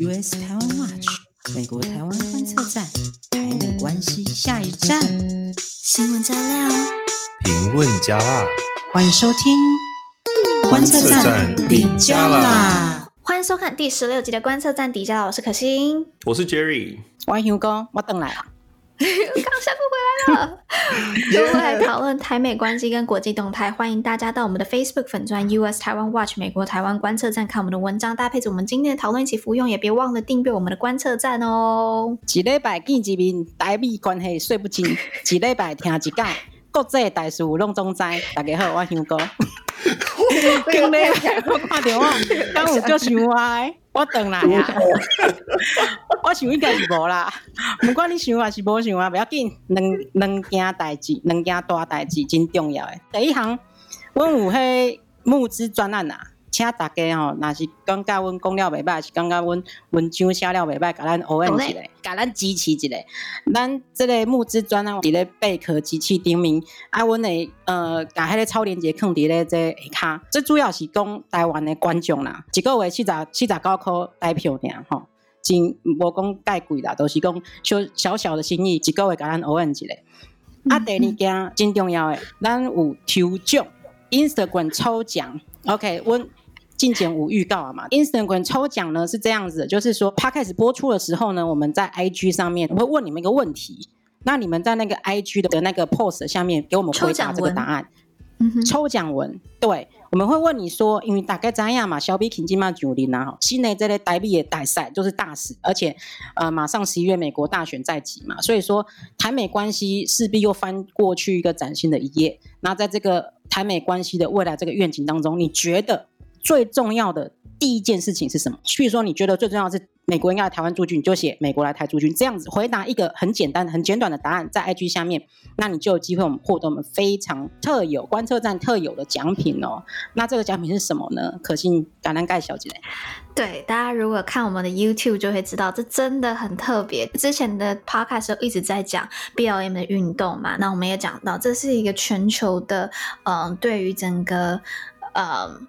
US 台湾 Watch 美国台湾观测站，台美关系下一站，新闻加料，评论加辣，欢迎收听观测站底加啦！欢迎收看第十六集的观测站底加辣，我是可心，我是 Jerry，我是牛哥，我等来了。刚下课回来了，又来讨论台美关系跟国际动态。欢迎大家到我们的 Facebook 粉专 US 台湾 Watch 美国台湾观测站看我们的文章，搭配着我们今天的讨论一起服用。也别忘了订阅我们的观测站哦。一礼拜见一面，台美关系说不清；一礼拜听一讲，国际大事拢总知。大家好，我是香哥。今礼拜我打电话，刚有叫想歪，我等来啊。我想应该是无啦，不管你想还是无想啊，不要紧。两两件代志，两件大代志真重要诶。第一项，阮有迄募资专案啊。请大家吼，若是感觉阮讲了袂歹，是感觉阮文章写了袂歹，甲咱応援一下，甲咱支持一下。咱即个募资专案伫咧贝壳机器顶面，啊，阮会呃，甲迄个超链接放伫咧这下骹。这主要是讲台湾的观众啦，一个月四十四十九箍台票尔吼，真无讲介贵啦，都、就是讲小小小的心意，一个月甲咱応援一下。啊，第二件真重要诶，咱有抽奖，Instagram 抽奖，OK，阮。进前无预告啊嘛，Instagram 抽奖呢是这样子的，就是说 Podcast 播出的时候呢，我们在 IG 上面我会问你们一个问题，那你们在那个 IG 的那个 post 下面给我们回答这个答案。抽奖文，对，我们会问你说，因为大概怎样嘛，小比肯金嘛九零啊，新的这类台币也大赛就是大事，而且呃马上十一月美国大选在即嘛，所以说台美关系势必又翻过去一个崭新的一页。那在这个台美关系的未来这个愿景当中，你觉得？最重要的第一件事情是什么？譬如说，你觉得最重要是美国应该来台湾驻军，你就写美国来台驻军，这样子回答一个很简单、很简短的答案，在 IG 下面，那你就有机会我们获得我们非常特有观测站特有的奖品哦。那这个奖品是什么呢？可信橄榄盖小姐。对，大家如果看我们的 YouTube 就会知道，这真的很特别。之前的 Podcast 一直在讲 BLM 的运动嘛，那我们也讲到，这是一个全球的，嗯、呃，对于整个，嗯。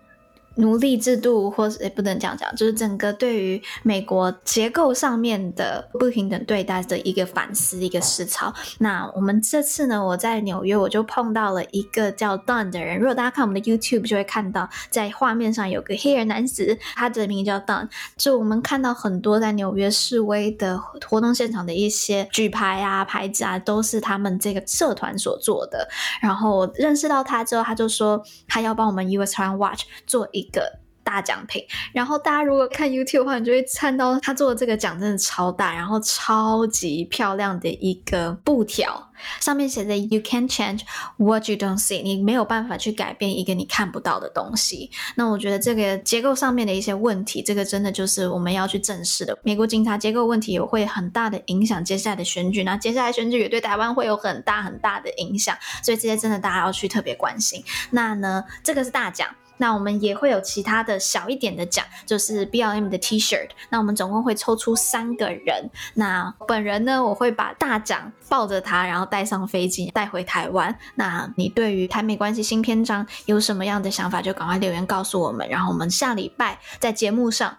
奴隶制度，或是也不能这样讲，就是整个对于美国结构上面的不平等对待的一个反思，一个思潮。那我们这次呢，我在纽约，我就碰到了一个叫 Don 的人。如果大家看我们的 YouTube，就会看到在画面上有个黑人男子，他的名字叫 Don。就我们看到很多在纽约示威的活动现场的一些举牌啊、牌子啊，都是他们这个社团所做的。然后认识到他之后，他就说他要帮我们 US Twin Watch 做一。一个大奖品，然后大家如果看 YouTube 的话，你就会看到他做的这个奖真的超大，然后超级漂亮的一个布条，上面写着 “You can change what you don't see”，你没有办法去改变一个你看不到的东西。那我觉得这个结构上面的一些问题，这个真的就是我们要去正视的。美国警察结构问题也会很大的影响接下来的选举，那接下来选举也对台湾会有很大很大的影响，所以这些真的大家要去特别关心。那呢，这个是大奖。那我们也会有其他的小一点的奖，就是 BLM 的 T-shirt。那我们总共会抽出三个人。那本人呢，我会把大奖抱着他，然后带上飞机带回台湾。那你对于台美关系新篇章有什么样的想法，就赶快留言告诉我们。然后我们下礼拜在节目上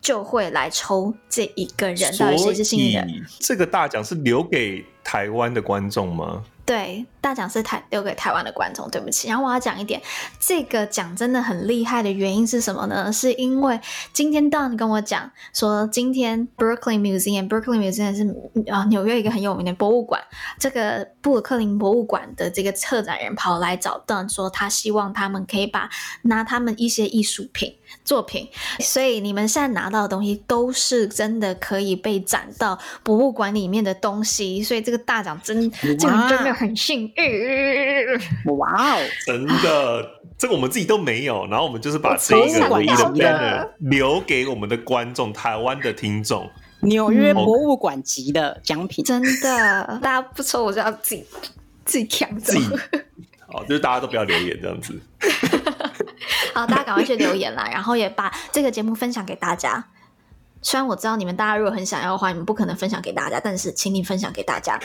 就会来抽这一个人，到底谁是幸运人？这个大奖是留给台湾的观众吗？对，大奖是台留给台湾的观众，对不起。然后我要讲一点，这个奖真的很厉害的原因是什么呢？是因为今天 Don 跟我讲说，今天 Brooklyn Museum，Brooklyn Museum 是啊纽约一个很有名的博物馆，这个布鲁克林博物馆的这个策展人跑来找 Don 说，他希望他们可以把拿他们一些艺术品作品，所以你们现在拿到的东西都是真的可以被展到博物馆里面的东西，所以这个大奖真这个真的。很幸运，哇哦！真的，这个我们自己都没有，然后我们就是把这一个唯一的 banner 留给我们的观众，台湾的听众。纽约博物馆级的奖品，真的，大家不抽我就要自己自己抢走。好，就是大家都不要留言这样子。好，大家赶快去留言啦，然后也把这个节目分享给大家。虽然我知道你们大家如果很想要的话，你们不可能分享给大家，但是请你分享给大家。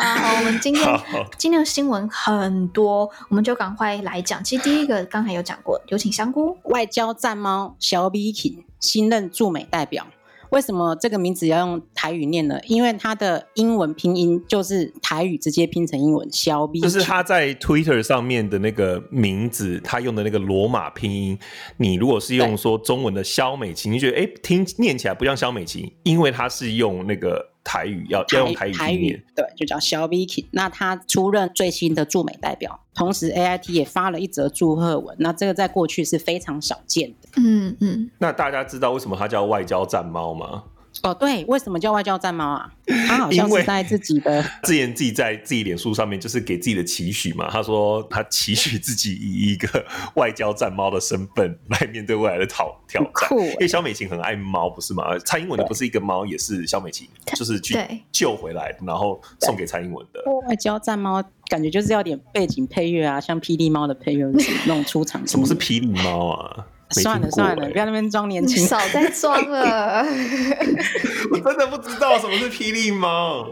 好，好，我们今天今天的新闻很多，我们就赶快来讲。其实第一个刚才有讲过，有请香菇。外交战猫萧美琴新任驻美代表。为什么这个名字要用台语念呢？因为它的英文拼音就是台语直接拼成英文，萧美琴就是他在 Twitter 上面的那个名字，他用的那个罗马拼音。你如果是用说中文的肖美琴，你觉得哎，听念起来不像肖美琴，因为他是用那个。台语要要用台语台语，对，就叫萧美琴。那他出任最新的驻美代表，同时 AIT 也发了一则祝贺文。那这个在过去是非常少见的。嗯嗯。那大家知道为什么他叫外交战猫吗？哦，对，为什么叫外交战猫啊？他好像是在自己的 自言自己在自己脸书上面，就是给自己的期许嘛。他说他期许自己以一个外交战猫的身份来面对未来的挑挑战。欸、因为萧美琴很爱猫，不是吗？蔡英文的不是一个猫，也是萧美琴，就是去救回来，然后送给蔡英文的。外交战猫感觉就是要点背景配乐啊，像霹雳猫的配乐 那种出场。什么是霹雳猫啊？算了算了，不要那边装年轻，少再装了。我真的不知道什么是霹雳猫。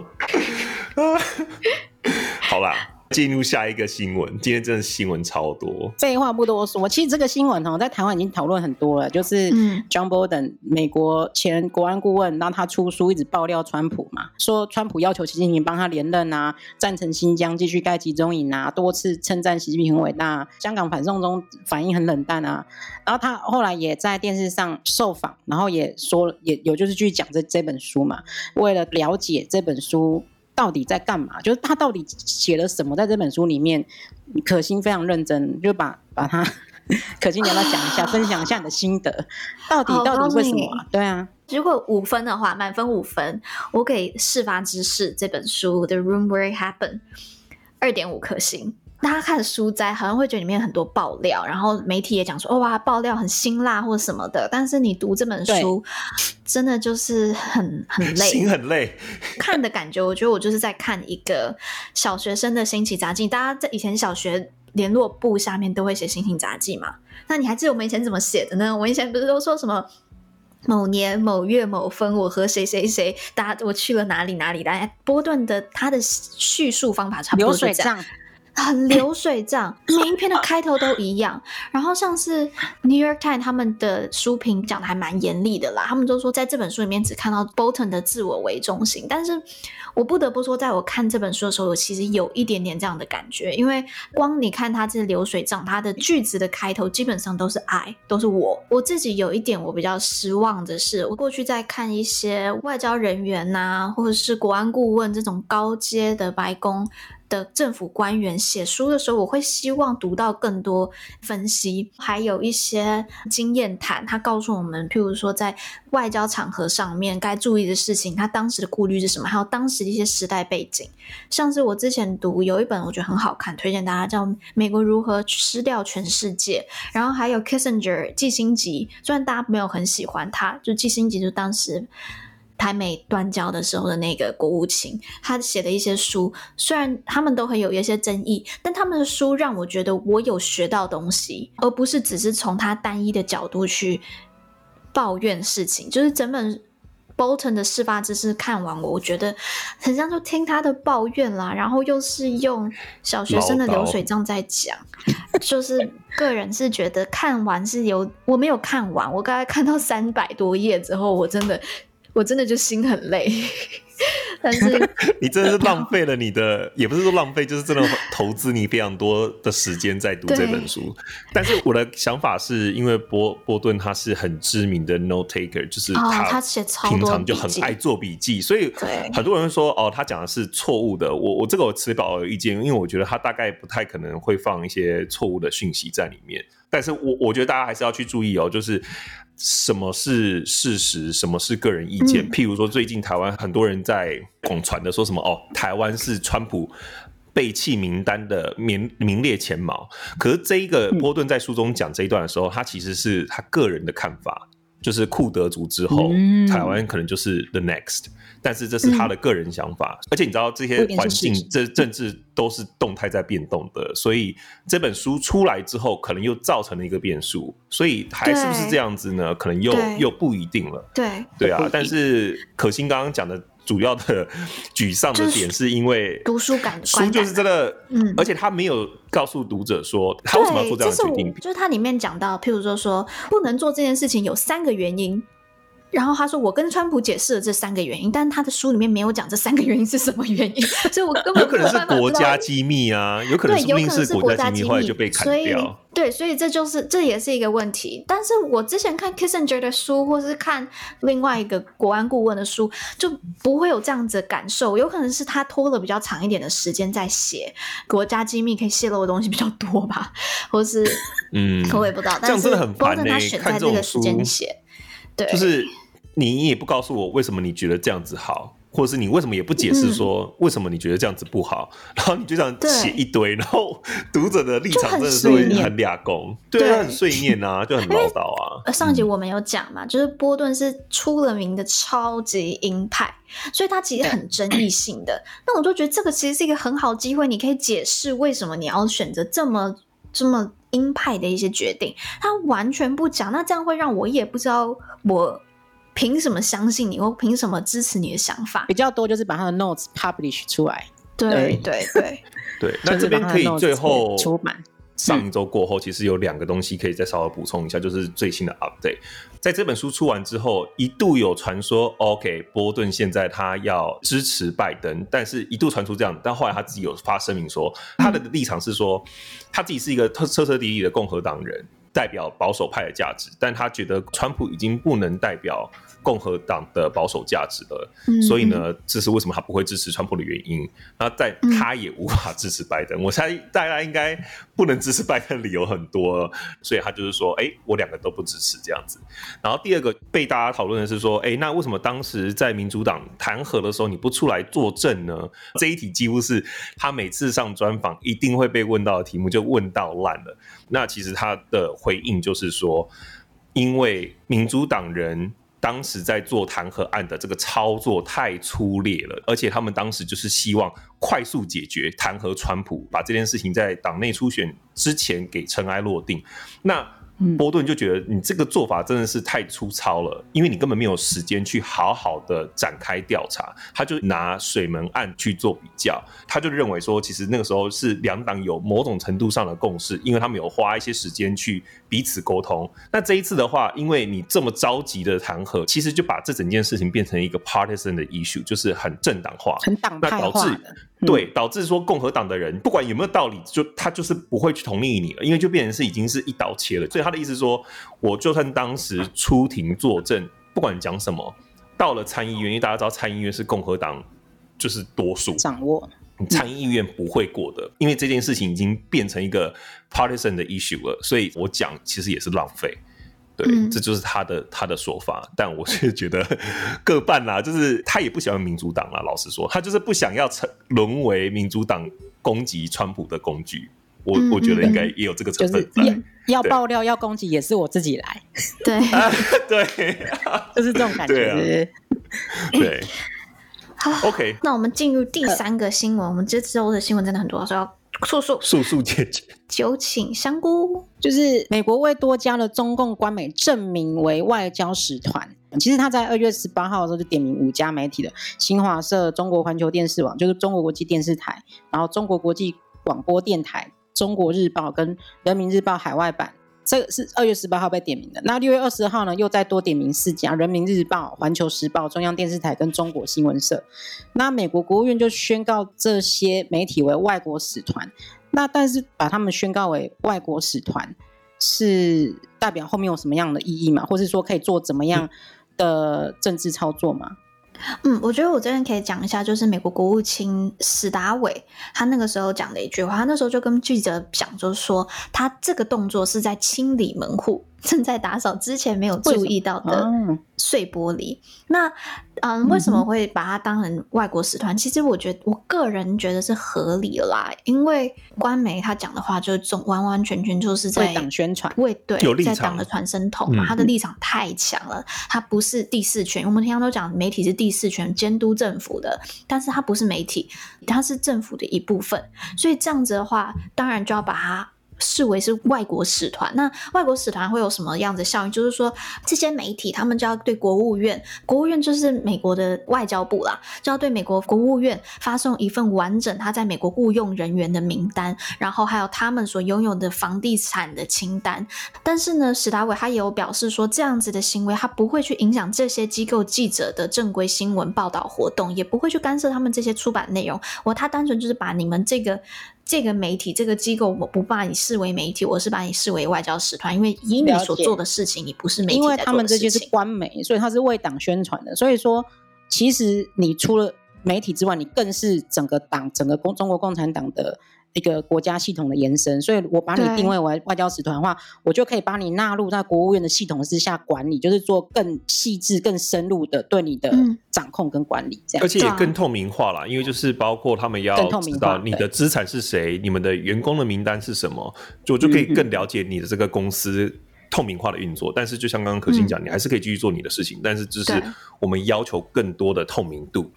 好啦。进入下一个新闻，今天真的新闻超多。废话不多说，其实这个新闻哦，在台湾已经讨论很多了。就是 John Bolton，美国前国安顾问，让他出书一直爆料川普嘛，说川普要求习近平帮他连任啊，赞成新疆继续盖集中营啊，多次称赞习近平很伟大。香港反送中反应很冷淡啊，然后他后来也在电视上受访，然后也说也有就是去讲这这本书嘛，为了了解这本书。到底在干嘛？就是他到底写了什么？在这本书里面，可心非常认真，就把把他 可心你要不要讲一下，分享一下你的心得。到底到底为什么啊？对啊，如果五分的话，满分五分，我给《事发之事》这本书《The Room Where It Happened》二点五颗星。大家看书摘，好像会觉得里面很多爆料，然后媒体也讲说，哇，爆料很辛辣或什么的。但是你读这本书，真的就是很很累，心很累。看的感觉，我觉得我就是在看一个小学生的心情杂记。大家在以前小学联络簿下面都会写心情杂记嘛？那你还记得我们以前怎么写的呢？我以前不是都说什么某年某月某分，我和谁谁谁，大家我去了哪里哪里？大家波顿的他的叙述方法差不多是这样。很流水账，每一篇的开头都一样。然后像是 New York Times 他们的书评讲的还蛮严厉的啦，他们就说在这本书里面只看到 Bolton 的自我为中心。但是我不得不说，在我看这本书的时候，我其实有一点点这样的感觉，因为光你看他这流水账，他的句子的开头基本上都是 I，都是我。我自己有一点我比较失望的是，我过去在看一些外交人员呐、啊，或者是国安顾问这种高阶的白宫。的政府官员写书的时候，我会希望读到更多分析，还有一些经验谈。他告诉我们，譬如说在外交场合上面该注意的事情，他当时的顾虑是什么，还有当时的一些时代背景。像是我之前读有一本我觉得很好看，推荐大家叫《美国如何失掉全世界》，然后还有 Kissinger 季辛吉，虽然大家没有很喜欢他，就季辛吉就当时。台美断交的时候的那个国务卿，他写的一些书，虽然他们都很有一些争议，但他们的书让我觉得我有学到东西，而不是只是从他单一的角度去抱怨事情。就是整本 Bolton 的事发之事看完我，我觉得很像就听他的抱怨啦，然后又是用小学生的流水账在讲，就是个人是觉得看完是有我没有看完，我刚才看到三百多页之后，我真的。我真的就心很累，但是 你真的是浪费了你的，也不是说浪费，就是真的投资你非常多的时间在读这本书。但是我的想法是因为波波顿他是很知名的 note taker，就是他平常就很爱做笔记，所以很多人说哦，他讲的是错误的。我我这个我持保留意见，因为我觉得他大概不太可能会放一些错误的讯息在里面。但是我我觉得大家还是要去注意哦，就是。什么是事实？什么是个人意见？嗯、譬如说，最近台湾很多人在广传的说什么哦，台湾是川普背弃名单的名名列前茅。可是这一个波顿在书中讲这一段的时候，他其实是他个人的看法。就是库德族之后，嗯、台湾可能就是 the next，但是这是他的个人想法，嗯、而且你知道这些环境、这政治都是动态在变动的，所以这本书出来之后，可能又造成了一个变数，所以还是不是这样子呢？可能又又不一定了。对。对啊，但是可心刚刚讲的。主要的沮丧的点是因为读书感书就是真的，嗯，而且他没有告诉读者说他为什么要做这样的决定，就是他里面讲到，譬如说说不能做这件事情有三个原因。然后他说：“我跟川普解释了这三个原因，但是他的书里面没有讲这三个原因是什么原因，所以我根本有可能是国家机密啊，有可能有可能是国家机密，后来就被砍掉。对，所以这就是这也是一个问题。但是我之前看 Kissinger 的书，或是看另外一个国安顾问的书，就不会有这样子的感受。有可能是他拖了比较长一点的时间在写国家机密可以泄露的东西比较多吧，或是嗯，我也不知道。但是这样真的很烦呢、欸。他选在这个时间写。”对，就是你也不告诉我为什么你觉得这样子好，或者是你为什么也不解释说为什么你觉得这样子不好，嗯、然后你就这样写一堆，然后读者的立场真的是会很俩公，对，对。很碎念啊，就很唠叨啊。上集我们有讲嘛，就是波顿是出了名的超级鹰派，所以他其实很争议性的。那我就觉得这个其实是一个很好机会，你可以解释为什么你要选择这么这么。鹰派的一些决定，他完全不讲，那这样会让我也不知道我凭什么相信你，我凭什么支持你的想法？比较多就是把他的 notes publish 出来。对对对对，对。那这边可以最后出版。上一周过后，其实有两个东西可以再稍微补充一下，就是最新的 update。在这本书出完之后，一度有传说，OK，波顿现在他要支持拜登，但是一度传出这样，但后来他自己有发声明说，他的立场是说，他自己是一个彻彻底底的共和党人，代表保守派的价值，但他觉得川普已经不能代表。共和党的保守价值了，嗯，所以呢，这是为什么他不会支持川普的原因。那在他也无法支持拜登，嗯，我猜大家应该不能支持拜登理由很多，所以他就是说，哎，我两个都不支持这样子。然后第二个被大家讨论的是说，哎，那为什么当时在民主党弹劾的时候你不出来作证呢？这一题几乎是他每次上专访一定会被问到的题目，就问到烂了。那其实他的回应就是说，因为民主党人。当时在做弹劾案的这个操作太粗劣了，而且他们当时就是希望快速解决弹劾川普，把这件事情在党内初选之前给尘埃落定。那波顿就觉得你这个做法真的是太粗糙了，因为你根本没有时间去好好的展开调查。他就拿水门案去做比较，他就认为说，其实那个时候是两党有某种程度上的共识，因为他们有花一些时间去彼此沟通。那这一次的话，因为你这么着急的弹劾，其实就把这整件事情变成一个 partisan 的 issue，就是很政党化、很党派化的。对，导致说共和党的人不管有没有道理，就他就是不会去同意你了，因为就变成是已经是一刀切了。所以他的意思说，我就算当时出庭作证，不管讲什么，到了参议院，因为大家知道参议院是共和党就是多数掌握，参议院不会过的，因为这件事情已经变成一个 partisan 的 issue 了，所以我讲其实也是浪费。对，嗯、这就是他的他的说法，但我是觉得各半啦，就是他也不喜欢民主党啦。老实说，他就是不想要成沦为民主党攻击川普的工具。我、嗯、我觉得应该也有这个成分在。就是、要爆料要攻击也是我自己来。对、啊、对，就是这种感觉。对，啊、对好，OK。那我们进入第三个新闻。我们这周的新闻真的很多，所以要。速速速速解决，酒请香菇。就是美国为多家的中共官媒正名为外交使团。其实他在二月十八号的时候就点名五家媒体的新华社、中国环球电视网，就是中国国际电视台，然后中国国际广播电台、中国日报跟人民日报海外版。这个是二月十八号被点名的。那六月二十号呢，又再多点名四家：人民日报、环球时报、中央电视台跟中国新闻社。那美国国务院就宣告这些媒体为外国使团。那但是把他们宣告为外国使团，是代表后面有什么样的意义吗？或是说可以做怎么样的政治操作吗？嗯，我觉得我这边可以讲一下，就是美国国务卿史达伟他那个时候讲的一句话，他那时候就跟记者讲，就是说他这个动作是在清理门户。正在打扫之前没有注意到的碎玻璃，那嗯，为什么会把它当成外国使团？其实我觉得，我个人觉得是合理啦，因为官媒他讲的话就总完完全全就是在党宣传，为对在党的传声筒嘛，他的立场太强了，他不是第四权。我们平常都讲媒体是第四权监督政府的，但是他不是媒体，他是政府的一部分，所以这样子的话，当然就要把它。视为是外国使团。那外国使团会有什么样的效应？就是说，这些媒体他们就要对国务院，国务院就是美国的外交部啦，就要对美国国务院发送一份完整他在美国雇佣人员的名单，然后还有他们所拥有的房地产的清单。但是呢，史达伟他也有表示说，这样子的行为他不会去影响这些机构记者的正规新闻报道活动，也不会去干涉他们这些出版内容。我他单纯就是把你们这个。这个媒体这个机构，我不把你视为媒体，我是把你视为外交使团，因为以你所做的事情，你不是媒体。因为他们这些是官媒，所以他是为党宣传的。所以说，其实你除了媒体之外，你更是整个党、整个共中国共产党的。一个国家系统的延伸，所以我把你定位为外交使团的话，我就可以把你纳入在国务院的系统之下管理，就是做更细致、更深入的对你的掌控跟管理，这样，而且也更透明化了。因为就是包括他们要知道你的资产是谁，你们的员工的名单是什么，就就可以更了解你的这个公司透明化的运作。但是就像刚刚可心讲，你还是可以继续做你的事情，但是就是我们要求更多的透明度，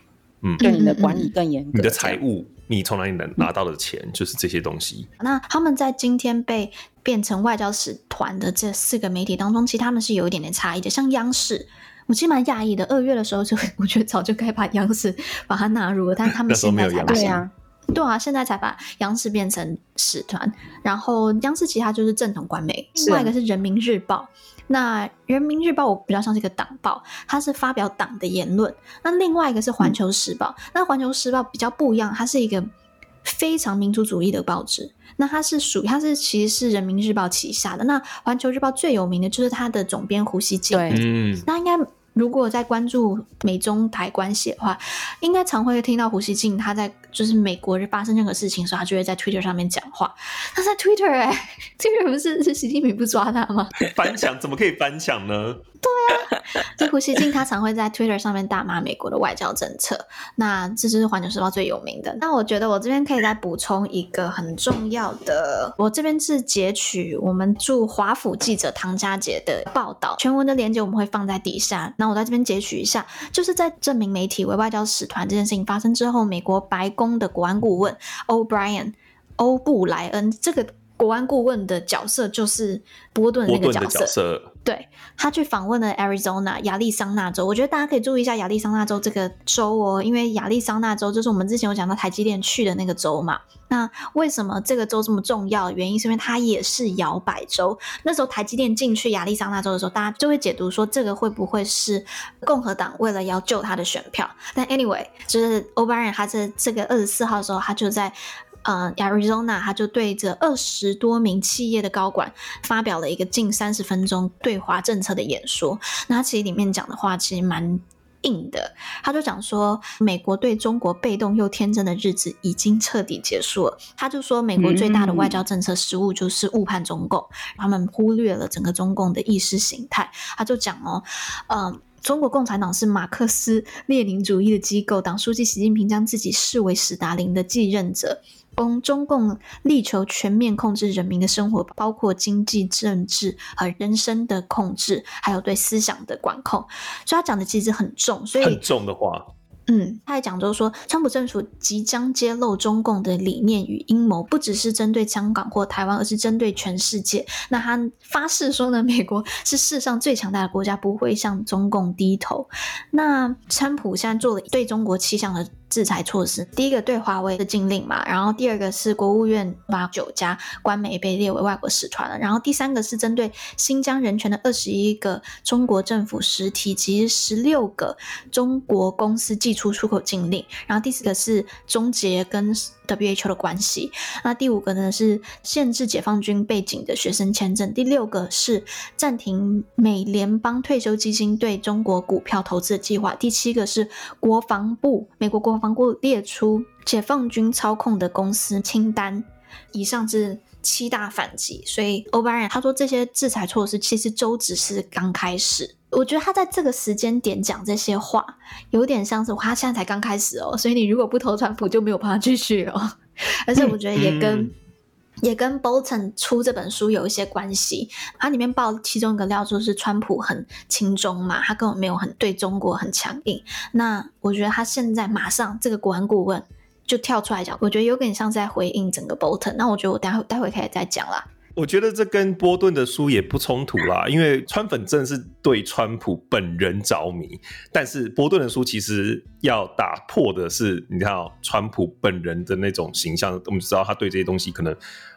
嗯，对你的管理更严格，你的财务。你从哪里能拿到的钱，嗯、就是这些东西。那他们在今天被变成外交使团的这四个媒体当中，其实他们是有一点点差异的。像央视，我其实蛮讶异的。二月的时候就，我觉得早就该把央视把它纳入了，但他们 现在才把对啊，对啊，现在才把央视变成使团。然后央视其他就是正统官媒，另外一个是人民日报。那人民日报我比较像是一个党报，它是发表党的言论。那另外一个是环球时报，嗯、那环球时报比较不一样，它是一个非常民族主义的报纸。那它是属于，它是其实是人民日报旗下的。那环球日报最有名的就是它的总编胡锡进。那应该。如果在关注美中台关系的话，应该常会听到胡锡进他在就是美国发生任何事情的时候，他就会在 Twitter 上面讲话。他在 Twitter 哎、欸，Twitter 不是是习近平不抓他吗？翻墙怎么可以翻墙呢？对啊，这胡锡进他常会在 Twitter 上面大骂美国的外交政策。那这就是《环球时报》最有名的。那我觉得我这边可以再补充一个很重要的，我这边是截取我们驻华府记者唐佳杰的报道，全文的链接我们会放在底下。那我在这边截取一下，就是在证明媒体为外交使团这件事情发生之后，美国白宫的国安顾问 O'Brien 欧布莱恩这个国安顾问的角色就是波顿那个角色。对，他去访问了 Arizona 亚利桑那州，我觉得大家可以注意一下亚利桑那州这个州哦，因为亚利桑那州就是我们之前有讲到台积电去的那个州嘛。那为什么这个州这么重要？原因是因为它也是摇摆州。那时候台积电进去亚利桑那州的时候，大家就会解读说这个会不会是共和党为了要救他的选票？但 anyway，就是 O'Brien 他在这个二十四号的时候，他就在。呃，Arizona，他就对着二十多名企业的高管发表了一个近三十分钟对华政策的演说。那他其实里面讲的话其实蛮硬的，他就讲说，美国对中国被动又天真的日子已经彻底结束了。他就说，美国最大的外交政策失误就是误判中共，嗯、他们忽略了整个中共的意识形态。他就讲哦，呃，中国共产党是马克思列宁主义的机构，党书记习近平将自己视为史达林的继任者。中中共力求全面控制人民的生活，包括经济、政治和人生的控制，还有对思想的管控。所以他讲的其实很重，所以很重的话。嗯，他还讲就是说，川普政府即将揭露中共的理念与阴谋，不只是针对香港或台湾，而是针对全世界。那他发誓说呢，美国是世上最强大的国家，不会向中共低头。那川普现在做了对中国气象的制裁措施，第一个对华为的禁令嘛，然后第二个是国务院把九家官媒被列为外国使团了，然后第三个是针对新疆人权的二十一个中国政府实体及十六个中国公司寄出出口禁令，然后第四个是终结跟 WHO 的关系，那第五个呢是限制解放军背景的学生签证，第六个是暂停美联邦退休基金对中国股票投资的计划，第七个是国防部美国国防部列出解放军操控的公司清单。以上是七大反击，所以欧巴人他说这些制裁措施其实都只是刚开始。我觉得他在这个时间点讲这些话，有点像是他现在才刚开始哦，所以你如果不投川普，就没有办法继续哦。而且我觉得也跟、嗯、也跟 Bolton 出这本书有一些关系。它里面爆其中一个料，就是川普很亲中嘛，他根本没有很对中国很强硬。那我觉得他现在马上这个国安顾问。就跳出来讲，我觉得有点像在回应整个 Bolton。那我觉得我待会待会可以再讲啦。我觉得这跟波顿的书也不冲突啦，因为川粉真的是对川普本人着迷，但是波顿的书其实要打破的是，你看哦，川普本人的那种形象，我们知道他对这些东西可能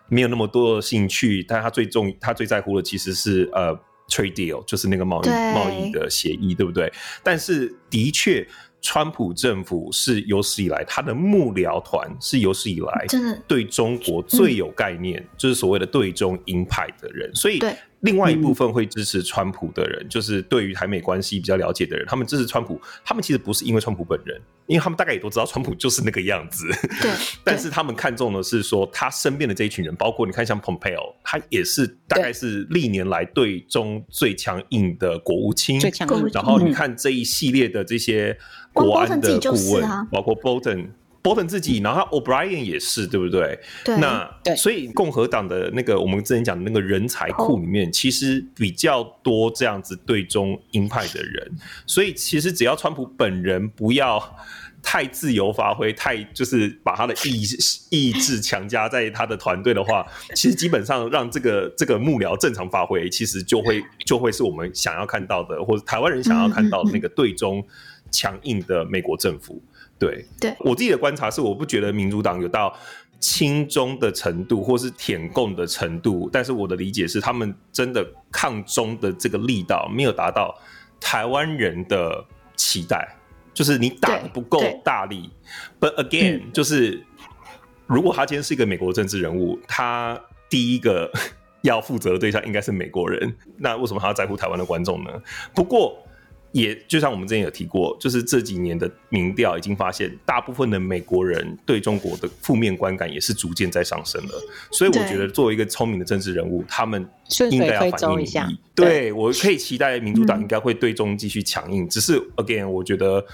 没有那么多的兴趣，但他最重他最在乎的其实是呃 trade deal，就是那个贸易贸易的协议，对不对？但是的确。川普政府是有史以来，他的幕僚团是有史以来对中国最有概念，嗯、就是所谓的对中鹰派的人，所以。另外一部分会支持川普的人，嗯、就是对于台美关系比较了解的人，他们支持川普。他们其实不是因为川普本人，因为他们大概也都知道川普就是那个样子。对。但是他们看重的是说，他身边的这一群人，包括你看像 Pompeo，他也是大概是历年来对中最强硬的国务卿。最强硬。然后你看这一系列的这些国安的顾问，啊、包括 Bolton。Bolton 自己，然后他 O'Brien 也是，对不对？对。那对，所以共和党的那个我们之前讲的那个人才库里面，其实比较多这样子对中鹰派的人。所以其实只要川普本人不要太自由发挥，太就是把他的意意志强加在他的团队的话，其实基本上让这个这个幕僚正常发挥，其实就会就会是我们想要看到的，或者台湾人想要看到的那个对中强硬的美国政府。对，对我自己的观察是，我不觉得民主党有到亲中的程度，或是舔共的程度。但是我的理解是，他们真的抗中的这个力道没有达到台湾人的期待，就是你打的不够大力。But again，、嗯、就是如果他今天是一个美国政治人物，他第一个 要负责的对象应该是美国人，那为什么他要在乎台湾的观众呢？不过。也就像我们之前有提过，就是这几年的民调已经发现，大部分的美国人对中国的负面观感也是逐渐在上升了。所以我觉得，作为一个聪明的政治人物，他们应该要反映一下。对，对我可以期待民主党应该会对中继续强硬。嗯、只是 again，我觉得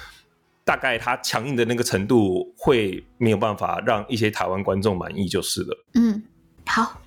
大概他强硬的那个程度会没有办法让一些台湾观众满意，就是了。嗯，好。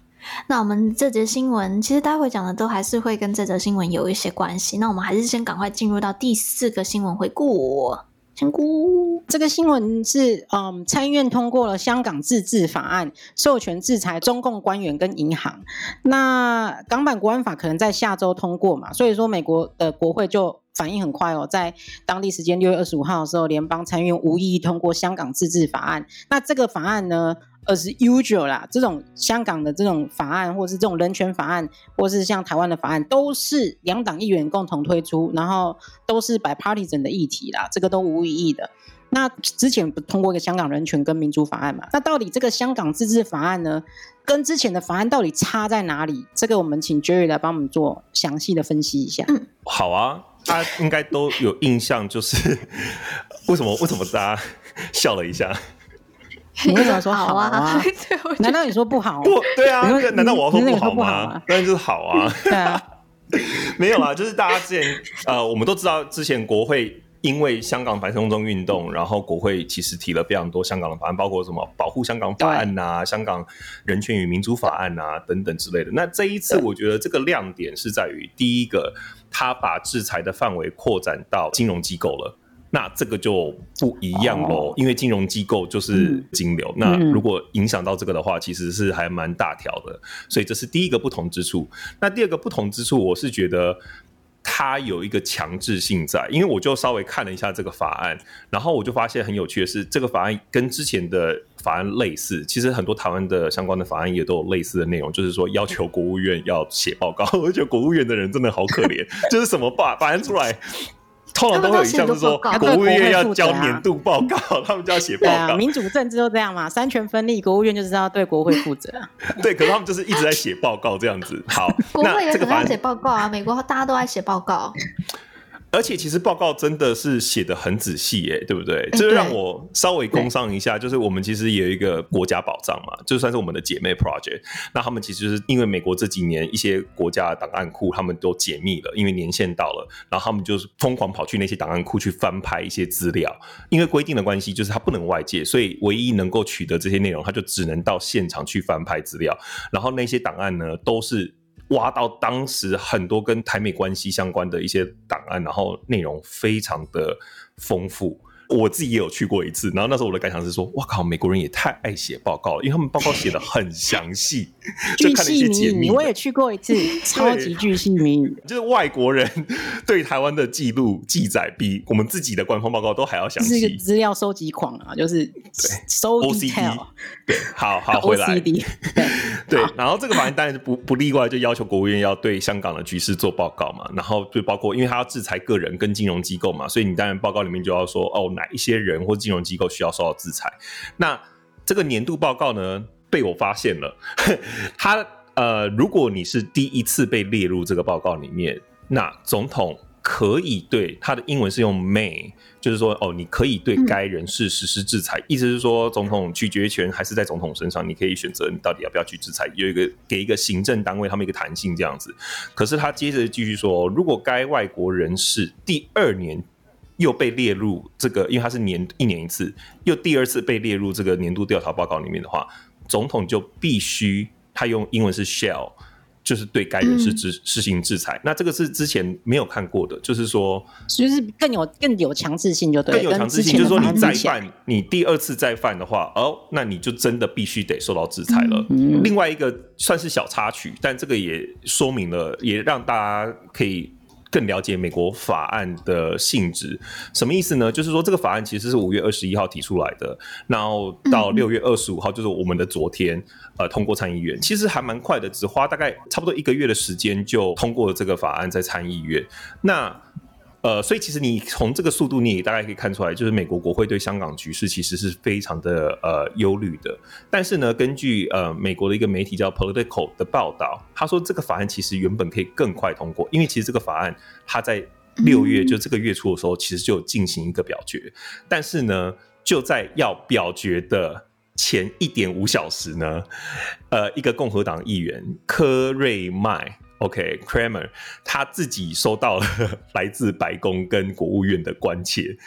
那我们这则新闻，其实待会讲的都还是会跟这则新闻有一些关系。那我们还是先赶快进入到第四个新闻回顾。香菇，这个新闻是，嗯，参议院通过了香港自治法案，授权制裁中共官员跟银行。那港版国安法可能在下周通过嘛，所以说美国的国会就反应很快哦，在当地时间六月二十五号的时候，联邦参议院无异议通过香港自治法案。那这个法案呢？As usual 啦，这种香港的这种法案，或是这种人权法案，或是像台湾的法案，都是两党议员共同推出，然后都是 bipartisan 的议题啦，这个都无异议的。那之前不通过一个香港人权跟民主法案嘛？那到底这个香港自治法案呢，跟之前的法案到底差在哪里？这个我们请 Jerry 来帮我们做详细的分析一下。嗯，好啊，大家应该都有印象，就是 为什么为什么大家 笑了一下？你为什么说好啊？好啊 难道你说不好？不对啊，难道我要说不好吗？当然就是好啊。对啊，没有啊，就是大家之前呃，我们都知道，之前国会因为香港反送中运动，然后国会其实提了非常多香港的法案，包括什么保护香港法案啊、香港人权与民主法案啊等等之类的。那这一次，我觉得这个亮点是在于，第一个，他把制裁的范围扩展到金融机构了。那这个就不一样喽，oh. 因为金融机构就是金流。嗯、那如果影响到这个的话，其实是还蛮大条的。所以这是第一个不同之处。那第二个不同之处，我是觉得它有一个强制性在，因为我就稍微看了一下这个法案，然后我就发现很有趣的是，这个法案跟之前的法案类似。其实很多台湾的相关的法案也都有类似的内容，就是说要求国务院要写报告。我觉得国务院的人真的好可怜，就是什么法法案出来。通常都会有一项是说，国务院要交年度报告，他们就要写报告。啊、民主政治都这样嘛，三权分立，国务院就是要对国会负责。对，可是他们就是一直在写报告这样子。好，国会也很爱写报告啊，美国大家都爱写报告。而且其实报告真的是写得很仔细耶，对不对？这让我稍微工商一下，就是我们其实也有一个国家宝藏嘛，就算是我们的姐妹 project。那他们其实就是因为美国这几年一些国家档案库他们都解密了，因为年限到了，然后他们就是疯狂跑去那些档案库去翻拍一些资料。因为规定的关系，就是它不能外借，所以唯一能够取得这些内容，他就只能到现场去翻拍资料。然后那些档案呢，都是。挖到当时很多跟台美关系相关的一些档案，然后内容非常的丰富。我自己也有去过一次，然后那时候我的感想是说，哇靠，美国人也太爱写报告了，因为他们报告写的很详细，巨细靡遗。我也去过一次，超级巨细靡遗。就是外国人对台湾的记录记载，比我们自己的官方报告都还要详细。是一个资料收集狂啊，就是收 detail。对，好好 回来。对，对，然后这个法案当然是不不例外，就要求国务院要对香港的局势做报告嘛，然后就包括因为他要制裁个人跟金融机构嘛，所以你当然报告里面就要说哦，哪一些人或金融机构需要受到制裁。那这个年度报告呢，被我发现了，他呃，如果你是第一次被列入这个报告里面，那总统。可以对他的英文是用 may，就是说哦，你可以对该人士实施制裁，嗯、意思是说总统拒绝权还是在总统身上，你可以选择你到底要不要去制裁，有一个给一个行政单位他们一个弹性这样子。可是他接着继续说，如果该外国人士第二年又被列入这个，因为它是年一年一次，又第二次被列入这个年度调查报告里面的话，总统就必须他用英文是 shall。就是对该人是执实行制裁，嗯，那这个是之前没有看过的，就是说，就是更有更有强制性，就对，更有强制性，就是说你再犯，你第二次再犯的话，哦，那你就真的必须得受到制裁了。嗯，另外一个算是小插曲，但这个也说明了，也让大家可以。更了解美国法案的性质，什么意思呢？就是说，这个法案其实是五月二十一号提出来的，然后到六月二十五号，就是我们的昨天，呃，通过参议院，其实还蛮快的，只花大概差不多一个月的时间就通过了这个法案在参议院。那呃，所以其实你从这个速度，你也大概可以看出来，就是美国国会对香港局势其实是非常的呃忧虑的。但是呢，根据呃美国的一个媒体叫 Political 的报道，他说这个法案其实原本可以更快通过，因为其实这个法案它在六月就这个月初的时候，其实就有进行一个表决。但是呢，就在要表决的前一点五小时呢，呃，一个共和党议员科瑞麦。OK，Cramer 他自己收到了 来自白宫跟国务院的关切。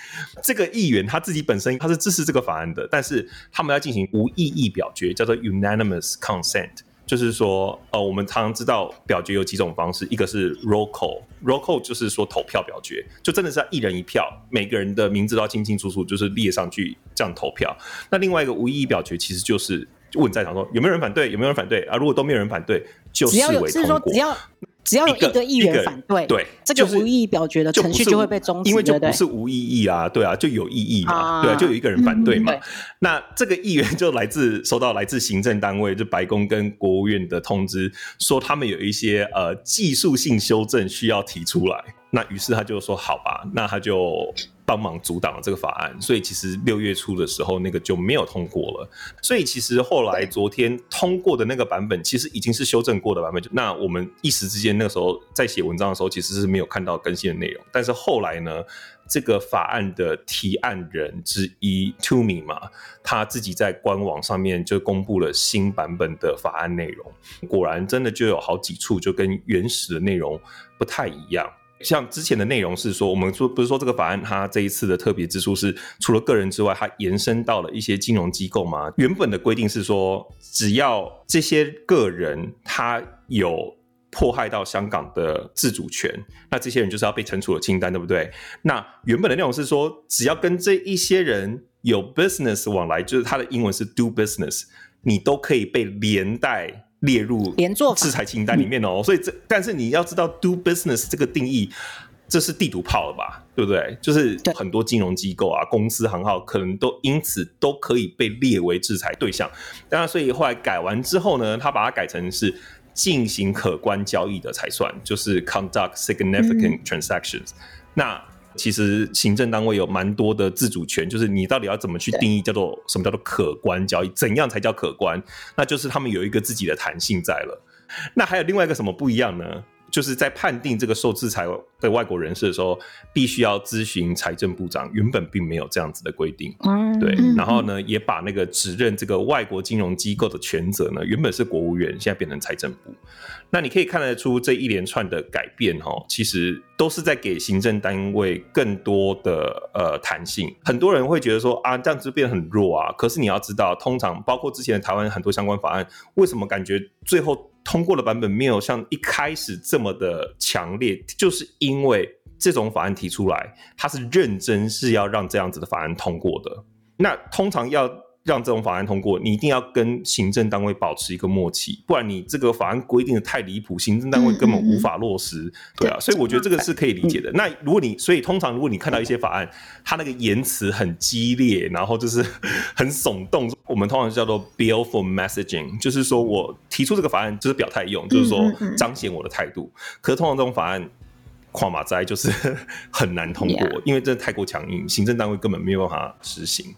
这个议员他自己本身他是支持这个法案的，但是他们要进行无异议表决，叫做 unanimous consent，就是说，呃，我们常常知道表决有几种方式，一个是 roll call，roll call 就是说投票表决，就真的是要一人一票，每个人的名字都要清清楚楚，就是列上去这样投票。那另外一个无异议表决，其实就是。问在场说有没有人反对？有没有人反对啊？如果都没有人反对，就视为通过。只要有，是说只要只要有一个议员反对，对，这个无意义表决的程序就会被终止，因为就不是无意义啊，对啊，就有意义嘛，啊对啊，就有一个人反对嘛。嗯、对那这个议员就来自收到来自行政单位，就白宫跟国务院的通知，说他们有一些呃技术性修正需要提出来。那于是他就说好吧，那他就。帮忙阻挡了这个法案，所以其实六月初的时候，那个就没有通过了。所以其实后来昨天通过的那个版本，其实已经是修正过的版本。那我们一时之间那个时候在写文章的时候，其实是没有看到更新的内容。但是后来呢，这个法案的提案人之一 Toomey 嘛，他自己在官网上面就公布了新版本的法案内容。果然，真的就有好几处就跟原始的内容不太一样。像之前的内容是说，我们说不是说这个法案它这一次的特别之处是，除了个人之外，它延伸到了一些金融机构吗？原本的规定是说，只要这些个人他有迫害到香港的自主权，那这些人就是要被惩处的清单，对不对？那原本的内容是说，只要跟这一些人有 business 往来，就是它的英文是 do business，你都可以被连带。列入制裁清单里面哦，所以这但是你要知道，do business 这个定义，这是地图炮了吧，对不对？就是很多金融机构啊、公司行号可能都因此都可以被列为制裁对象。当然，所以后来改完之后呢，他把它改成是进行可观交易的才算，就是 conduct significant transactions。嗯、那其实行政单位有蛮多的自主权，就是你到底要怎么去定义叫做什么叫做可观交易，怎样才叫可观？那就是他们有一个自己的弹性在了。那还有另外一个什么不一样呢？就是在判定这个受制裁的外国人士的时候，必须要咨询财政部长。原本并没有这样子的规定，嗯对。然后呢，也把那个指认这个外国金融机构的权责呢，原本是国务院，现在变成财政部。那你可以看得出这一连串的改变，哦，其实都是在给行政单位更多的呃弹性。很多人会觉得说啊，这样子变得很弱啊。可是你要知道，通常包括之前的台湾很多相关法案，为什么感觉最后通过的版本没有像一开始这么的强烈，就是因为这种法案提出来，他是认真是要让这样子的法案通过的。那通常要让这种法案通过，你一定要跟行政单位保持一个默契，不然你这个法案规定的太离谱，行政单位根本无法落实。嗯嗯嗯对啊，所以我觉得这个是可以理解的。嗯、那如果你，所以通常如果你看到一些法案，它那个言辞很激烈，然后就是很耸动，我们通常叫做 bill for messaging，就是说我提出这个法案就是表态用，就是说彰显我的态度。可是通常这种法案，跨马灾就是 很难通过.因为这太过强硬，行政单位根本没有办法执行。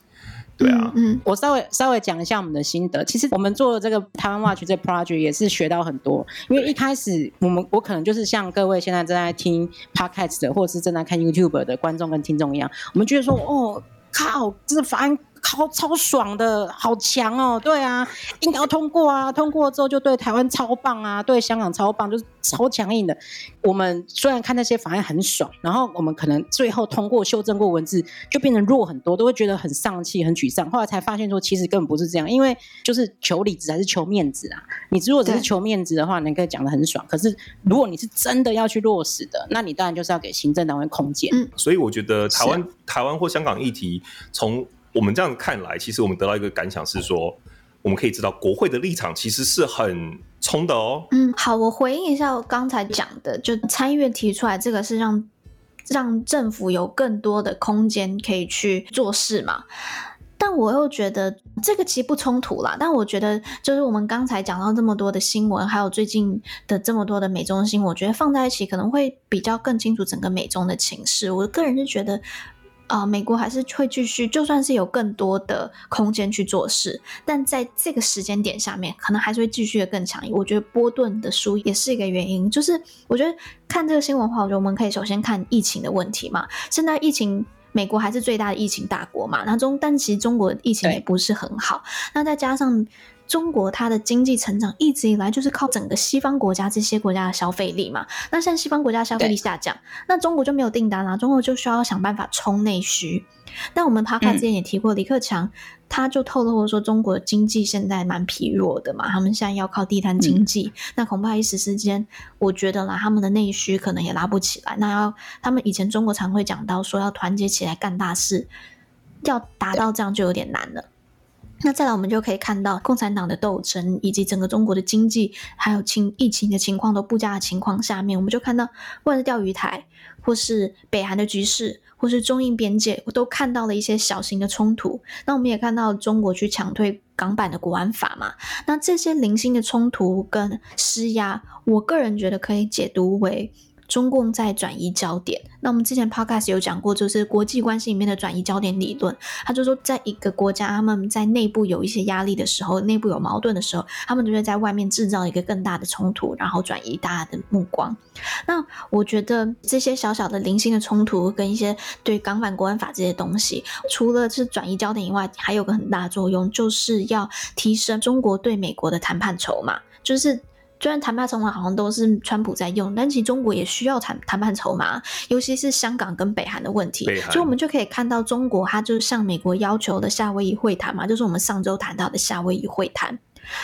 对啊，嗯，我稍微稍微讲一下我们的心得。其实我们做的这个台湾 Watch 这个 project 也是学到很多，因为一开始我们我可能就是像各位现在正在听 podcast 的，或者是正在看 YouTube 的观众跟听众一样，我们觉得说，哦，靠，这个法案。超超爽的，好强哦！对啊，应该要通过啊！通过之后就对台湾超棒啊，对香港超棒，就是超强硬的。我们虽然看那些法案很爽，然后我们可能最后通过修正过文字，就变成弱很多，都会觉得很丧气、很沮丧。后来才发现说，其实根本不是这样，因为就是求理子还是求面子啊？你如果只是求面子的话，你可以讲的很爽。可是如果你是真的要去落实的，那你当然就是要给行政单位空间。嗯，所以我觉得台湾、台湾或香港议题从。我们这样看来，其实我们得到一个感想是说，我们可以知道国会的立场其实是很冲的哦。嗯，好，我回应一下我刚才讲的，就参议院提出来这个是让让政府有更多的空间可以去做事嘛。但我又觉得这个其实不冲突啦。但我觉得就是我们刚才讲到这么多的新闻，还有最近的这么多的美中新，我觉得放在一起可能会比较更清楚整个美中的情势。我个人是觉得。啊、呃，美国还是会继续，就算是有更多的空间去做事，但在这个时间点下面，可能还是会继续的更强硬。我觉得波顿的书也是一个原因，就是我觉得看这个新闻的话，我觉得我们可以首先看疫情的问题嘛。现在疫情，美国还是最大的疫情大国嘛，那中，但其实中国的疫情也不是很好，那再加上。中国它的经济成长一直以来就是靠整个西方国家这些国家的消费力嘛。那现在西方国家消费力下降，那中国就没有订单啦，中国就需要想办法冲内需。但我们 Podcast 之前也提过，李克强他就透露说，中国的经济现在蛮疲弱的嘛，他们现在要靠地摊经济，那恐怕一时之间，我觉得啦，他们的内需可能也拉不起来。那要他们以前中国常会讲到说要团结起来干大事，要达到这样就有点难了。那再来，我们就可以看到共产党的斗争，以及整个中国的经济，还有情疫情的情况都不佳的情况下面，我们就看到，不管是钓鱼台，或是北韩的局势，或是中印边界，我都看到了一些小型的冲突。那我们也看到中国去强推港版的国安法嘛。那这些零星的冲突跟施压，我个人觉得可以解读为。中共在转移焦点。那我们之前 podcast 有讲过，就是国际关系里面的转移焦点理论。他就说，在一个国家他们在内部有一些压力的时候，内部有矛盾的时候，他们就会在外面制造一个更大的冲突，然后转移大家的目光。那我觉得这些小小的零星的冲突跟一些对港版国安法这些东西，除了是转移焦点以外，还有个很大的作用，就是要提升中国对美国的谈判筹码，就是。虽然谈判筹码好像都是川普在用，但其实中国也需要谈谈判筹码，尤其是香港跟北韩的问题。所以，我们就可以看到中国，它就向美国要求的夏威夷会谈嘛，就是我们上周谈到的夏威夷会谈。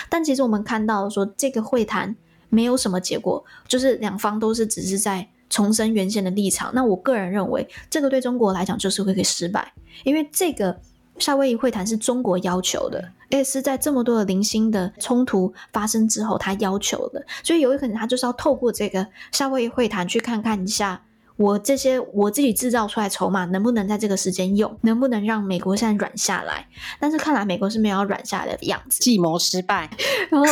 但其实我们看到说，这个会谈没有什么结果，就是两方都是只是在重申原先的立场。那我个人认为，这个对中国来讲就是会会失败，因为这个。夏威夷会谈是中国要求的，而且是在这么多的零星的冲突发生之后，他要求的，所以有可能他就是要透过这个夏威夷会谈去看看一下。我这些我自己制造出来筹码能不能在这个时间用？能不能让美国现在软下来？但是看来美国是没有要软下来的样子，计谋失败。然后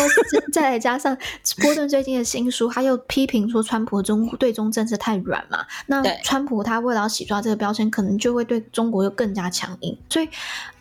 再来加上波顿最近的新书，他又批评说川普的中对中政策太软嘛。那川普他为了要洗刷这个标签，可能就会对中国又更加强硬。所以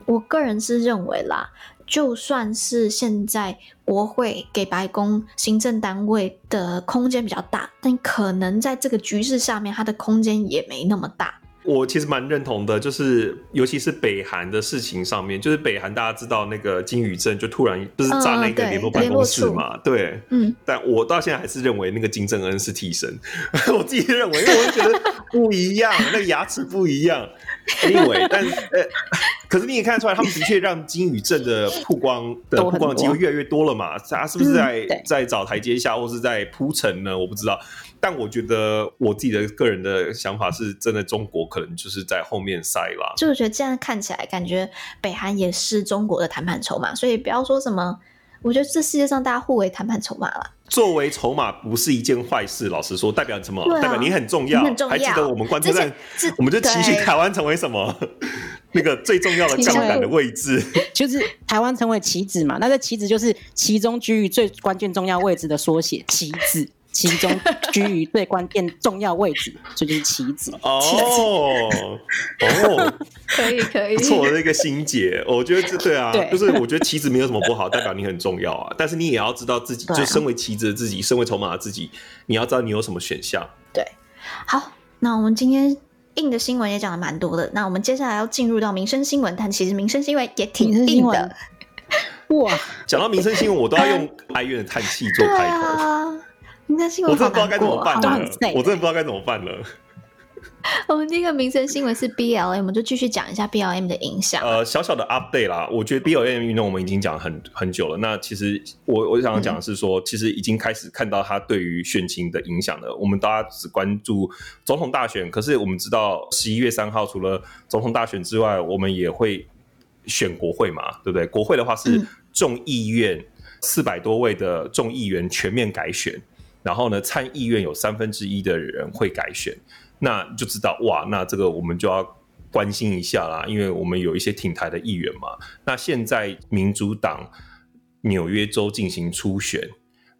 我个人是认为啦。就算是现在国会给白宫行政单位的空间比较大，但可能在这个局势下面，它的空间也没那么大。我其实蛮认同的，就是尤其是北韩的事情上面，就是北韩大家知道那个金宇镇就突然就是炸那个联络办公室嘛，嗯、对，嗯，但我到现在还是认为那个金正恩是替身，我自己认为，因为我觉得不一样，那个牙齿不一样。Anyway，但呃，可是你也看得出来，他们的确让金宇镇的曝光的曝光的机会越来越多了嘛？他是不是在、嗯、在找台阶下，或是在铺陈呢？我不知道。但我觉得我自己的个人的想法是，真的中国可能就是在后面塞啦。就我觉得这样看起来，感觉北韩也是中国的谈判筹码，所以不要说什么。我觉得这世界上大家互为谈判筹码了。作为筹码不是一件坏事，老实说，代表什么？啊、代表你很重要。很重要。还记得我们关注站，我们就期许台湾成为什么？那个最重要的杠杆的位置，就是台湾成为棋子嘛。那个棋子就是其中居于最关键重要位置的缩写，棋子。其中居于最关键重要位置，这就，就是棋子哦 哦，可以可以，不错的一个心结，我觉得这对啊，对就是我觉得棋子没有什么不好，代表你很重要啊。但是你也要知道自己，就身为棋子的自己，身为筹码的自己，你要知道你有什么选项。对，好，那我们今天硬的新闻也讲了蛮多的，那我们接下来要进入到民生新闻，但其实民生新闻也挺硬的。哇，讲到民生新闻，我都要用哀怨的叹气做开头。我真的不知道该怎么办了，我真的不知道该怎么办了。我们第一个民生新闻是 BLM，我们就继续讲一下 BLM 的影响。呃，小小的 update 啦，我觉得 BLM 运动我们已经讲很很久了。那其实我我想讲的是说，嗯、其实已经开始看到它对于选情的影响了。我们大家只关注总统大选，可是我们知道十一月三号除了总统大选之外，我们也会选国会嘛，对不对？国会的话是众议院四百多位的众议员全面改选。然后呢，参议院有三分之一的人会改选，那就知道哇，那这个我们就要关心一下啦，因为我们有一些挺台的议员嘛。那现在民主党纽约州进行初选，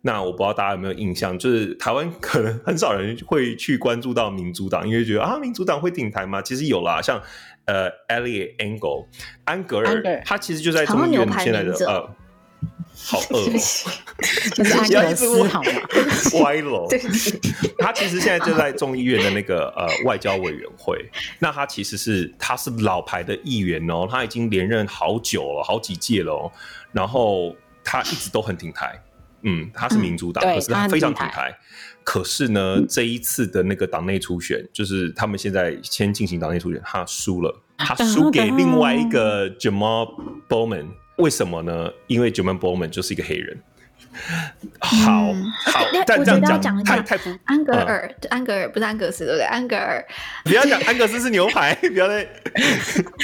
那我不知道大家有没有印象，就是台湾可能很少人会去关注到民主党，因为觉得啊，民主党会挺台吗？其实有啦，像呃，Eliot Engel 安格尔，他其实就在中议院现在的呃。好饿哦！就是安格斯好吗？歪了。他其实现在就在众议院的那个呃外交委员会。那他其实是他是老牌的议员哦，他已经连任好久了，好几届了哦。然后他一直都很挺台，嗯，他是民主党，可是他非常挺台。可是呢，这一次的那个党内初选，就是他们现在先进行党内初选，他输了，他输给另外一个 Jamal Bowman。为什么呢？因为 Jamal Bowman 就是一个黑人。好、嗯、好，但这样讲太太不安格尔，嗯、安格尔不是安格斯对不对？安格尔，不要讲安格斯是牛排，不要再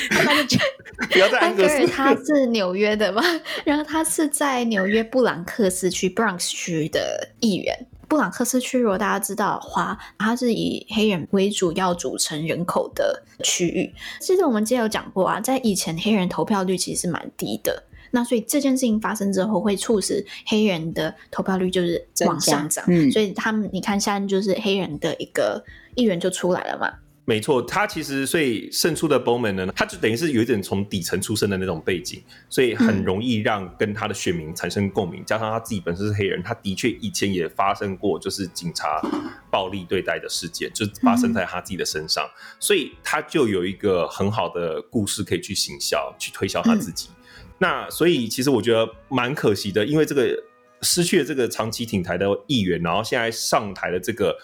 不要再安格斯。安格尔他是纽约的嘛？然后他是在纽约布朗克斯区 Bronx 区的议员。布朗克斯区，如果大家知道的话，它是以黑人为主要组成人口的区域。其实我们之前有讲过啊，在以前黑人投票率其实是蛮低的。那所以这件事情发生之后，会促使黑人的投票率就是往上涨。嗯，所以他们你看，现在就是黑人的一个议员就出来了嘛。没错，他其实所以胜出的 Bowman 呢，他就等于是有一点从底层出身的那种背景，所以很容易让跟他的选民产生共鸣。嗯、加上他自己本身是黑人，他的确以前也发生过就是警察暴力对待的事件，就发生在他自己的身上，嗯、所以他就有一个很好的故事可以去行销，去推销他自己。嗯、那所以其实我觉得蛮可惜的，因为这个失去了这个长期挺台的议员，然后现在上台的这个。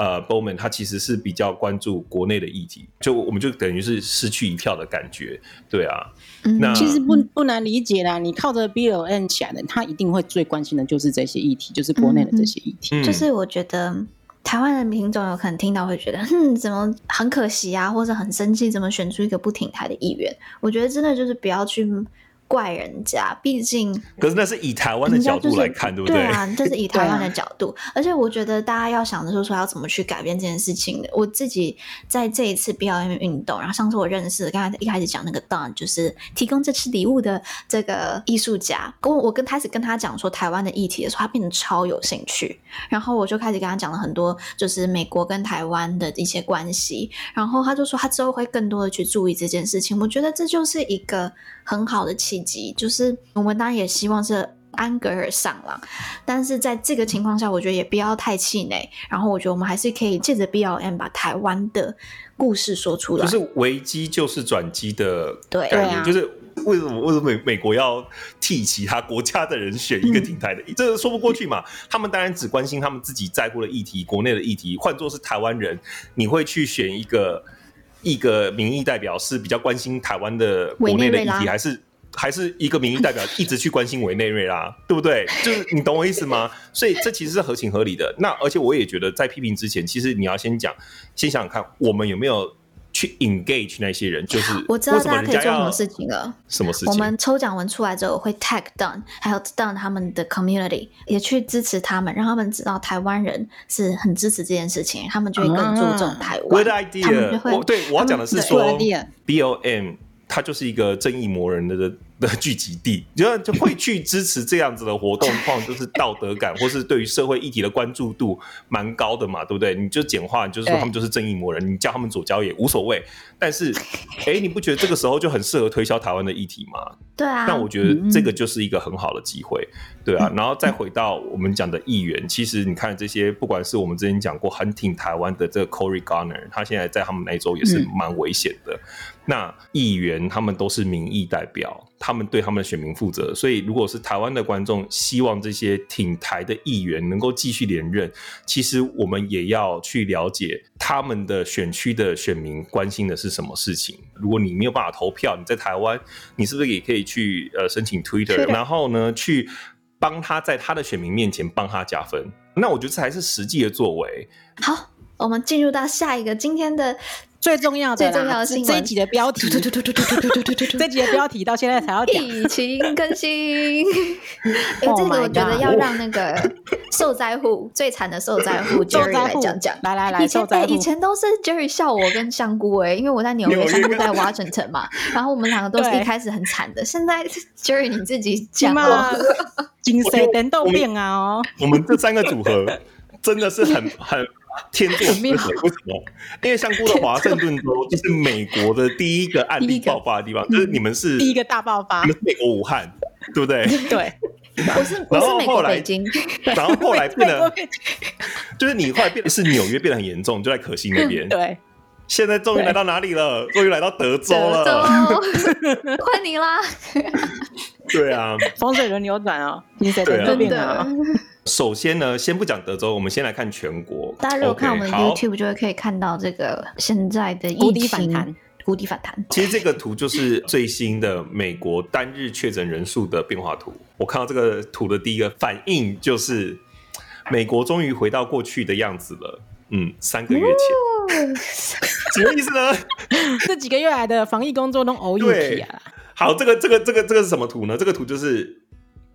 呃，Bowman 他其实是比较关注国内的议题，就我们就等于是失去一票的感觉，对啊。嗯、那其实不不难理解啦，你靠着 BLN 起来的，他一定会最关心的就是这些议题，就是国内的这些议题。嗯、就是我觉得台湾的民众有可能听到会觉得，哼，怎么很可惜啊，或者很生气，怎么选出一个不挺台的议员？我觉得真的就是不要去。怪人家，毕竟可是那是以台湾的角度来看，就是、对不对？对啊，这是以台湾的角度。啊、而且我觉得大家要想的是说要怎么去改变这件事情的。我自己在这一次 BLM 运动，然后上次我认识刚才一开始讲那个 Don，就是提供这次礼物的这个艺术家，跟我我跟开始跟他讲说台湾的议题的时候，他变得超有兴趣。然后我就开始跟他讲了很多，就是美国跟台湾的一些关系。然后他就说他之后会更多的去注意这件事情。我觉得这就是一个很好的契机，就是我们当然也希望是安格尔上了，但是在这个情况下，我觉得也不要太气馁。然后我觉得我们还是可以借着 BLM 把台湾的故事说出来，就是危机就是转机的对概念，就是为什么为什么美美国要替其他国家的人选一个挺台的，嗯、这个说不过去嘛？他们当然只关心他们自己在乎的议题，国内的议题。换作是台湾人，你会去选一个？一个民意代表是比较关心台湾的国内的议题，还是还是一个民意代表一直去关心委内瑞拉，对不对？就是你懂我意思吗？所以这其实是合情合理的。那而且我也觉得，在批评之前，其实你要先讲，先想想看，我们有没有去 engage 那些人？就是我知道大家可以做什么事情了。什么事情？我们抽奖文出来之后，会 tag Don，还有 Don 他们的 community，也去支持他们，让他们知道台湾人是很支持这件事情，他们就会更注重台湾。Good idea。我对我要讲的是说，BLM 它就是一个正义魔人的。的聚集地，就就会去支持这样子的活动，况就是道德感，或是对于社会议题的关注度蛮高的嘛，对不对？你就简化，就是说他们就是正义魔人，你叫他们左交也无所谓。但是，哎，你不觉得这个时候就很适合推销台湾的议题吗？对啊。那我觉得这个就是一个很好的机会，对啊。然后再回到我们讲的议员，其实你看这些，不管是我们之前讲过很挺台湾的这个 Cory Gardner，他现在在他们那一州也是蛮危险的。那议员他们都是民意代表。他们对他们的选民负责，所以如果是台湾的观众希望这些挺台的议员能够继续连任，其实我们也要去了解他们的选区的选民关心的是什么事情。如果你没有办法投票，你在台湾，你是不是也可以去呃申请 Twitter，然后呢去帮他在他的选民面前帮他加分？那我觉得这才是实际的作为。好，我们进入到下一个今天的。最重要的，最重要的新，这一集的标题，这集的标题到现在才要讲。疫情更新，哎，这个我觉得要让那个受灾户最惨的受灾户 Jerry 来讲讲。来来来，以前哎，以前都是 Jerry 笑我跟香菇哎，因为我在纽约，香菇在 Washington 嘛，然后我们两个都是一开始很惨的。现在 Jerry 你自己讲嘛，金色颠倒变啊哦，我们这三个组合真的是很很。天作之合，为什么？因为香菇的华盛顿州就是美国的第一个案例爆发的地方，就是你们是第一个大爆发，美国武汉，对不对？对，我是 我是美国北京，然后后来变得，就是你后来变得是纽约变得很严重，就在可心那边。对，现在终于来到哪里了？终于来到德州了，欢迎啦！对啊，风水轮流转啊，你在这边啊。首先呢，先不讲德州，我们先来看全国。大家如果看我们的 YouTube，就会可以看到这个现在的谷底反弹，谷底反弹。其实这个图就是最新的美国单日确诊人数的变化图。我看到这个图的第一个反应就是，美国终于回到过去的样子了。嗯，三个月前，什么意思呢？这几个月来的防疫工作都偶一体啊。好，这个这个这个这个是什么图呢？这个图就是。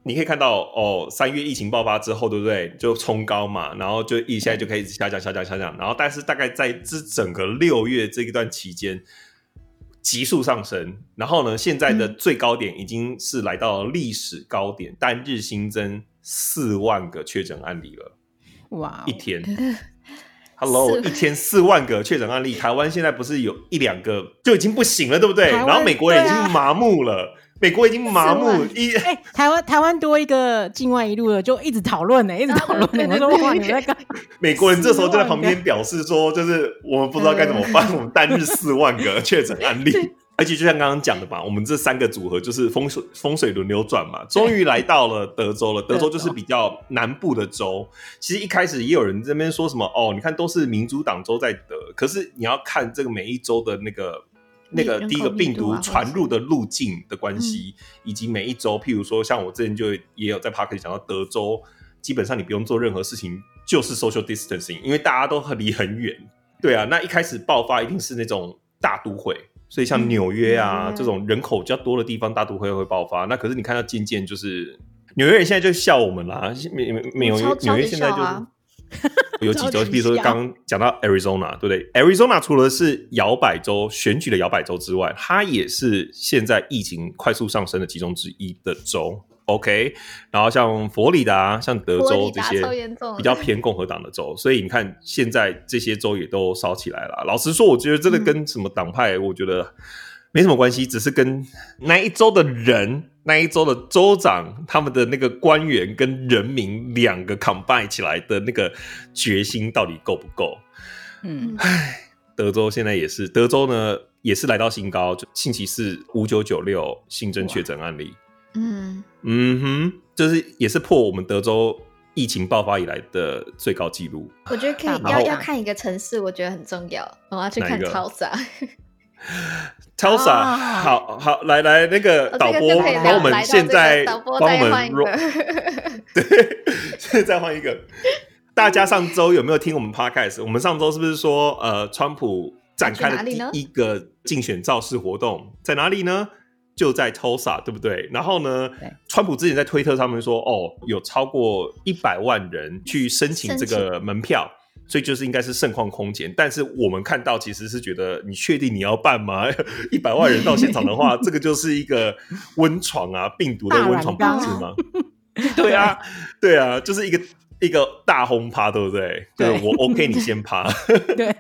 你可以看到哦，三月疫情爆发之后，对不对？就冲高嘛，然后就一现在就可以下降、下降、下降，然后但是大概在这整个六月这一段期间急速上升，然后呢，现在的最高点已经是来到了历史高点，嗯、单日新增四万个确诊案例了。哇一天 ，Hello，一天四万个确诊案例，台湾现在不是有一两个就已经不行了，对不对？然后美国人已经麻木了。美国已经麻木，一哎，台湾台湾多一个境外一路了，就一直讨论呢，一直讨论呢。我说哇，你在干？美国人这时候就在旁边表示说，就是我们不知道该怎么办。我们单日四万个确诊案例，而且就像刚刚讲的嘛，我们这三个组合就是风水风水轮流转嘛，终于来到了德州了。德州就是比较南部的州。其实一开始也有人这边说什么哦，你看都是民主党州在得，可是你要看这个每一州的那个。那个第一个病毒传入的路径的关系，以及每一周，譬如说，像我之前就也有在 parker 讲到，德州基本上你不用做任何事情，就是 social distancing，因为大家都很离很远。对啊，那一开始爆发一定是那种大都会，所以像纽约啊这种人口比较多的地方，大都会会爆发。那可是你看到渐渐就是纽约人现在就笑我们啦，没没没有纽约现在就是。有几州，比如说刚刚讲到 Arizona，对不对？Arizona 除了是摇摆州选举的摇摆州之外，它也是现在疫情快速上升的其中之一的州。OK，然后像佛里达、像德州这些比较偏共和党的州，所以你看现在这些州也都烧起来了。老实说，我觉得这个跟什么党派，我觉得没什么关系，只是跟那一州的人。那一州的州长，他们的那个官员跟人民两个 combine 起来的那个决心到底够不够？嗯，唉，德州现在也是，德州呢也是来到新高，就星期四五九九六新增确诊案例，嗯嗯哼，就是也是破我们德州疫情爆发以来的最高纪录。我觉得可以要要看一个城市，我觉得很重要，我要去看 Tulsa。Tulsa，、啊、好好来来那个导播帮我们现在帮我们 roll 对，现在再换一个。大家上周有没有听我们 podcast？我们上周是不是说呃，川普展开了第一个竞选造势活动在哪里呢？就在 Tulsa，对不对？然后呢，川普之前在推特上面说，哦，有超过一百万人去申请这个门票。所以就是应该是盛况空前，但是我们看到其实是觉得，你确定你要办吗？一百万人到现场的话，这个就是一个温床啊，病毒的温床不是吗？对啊，对啊，就是一个一个大轰趴，对不对？对，我 OK，你先趴。对。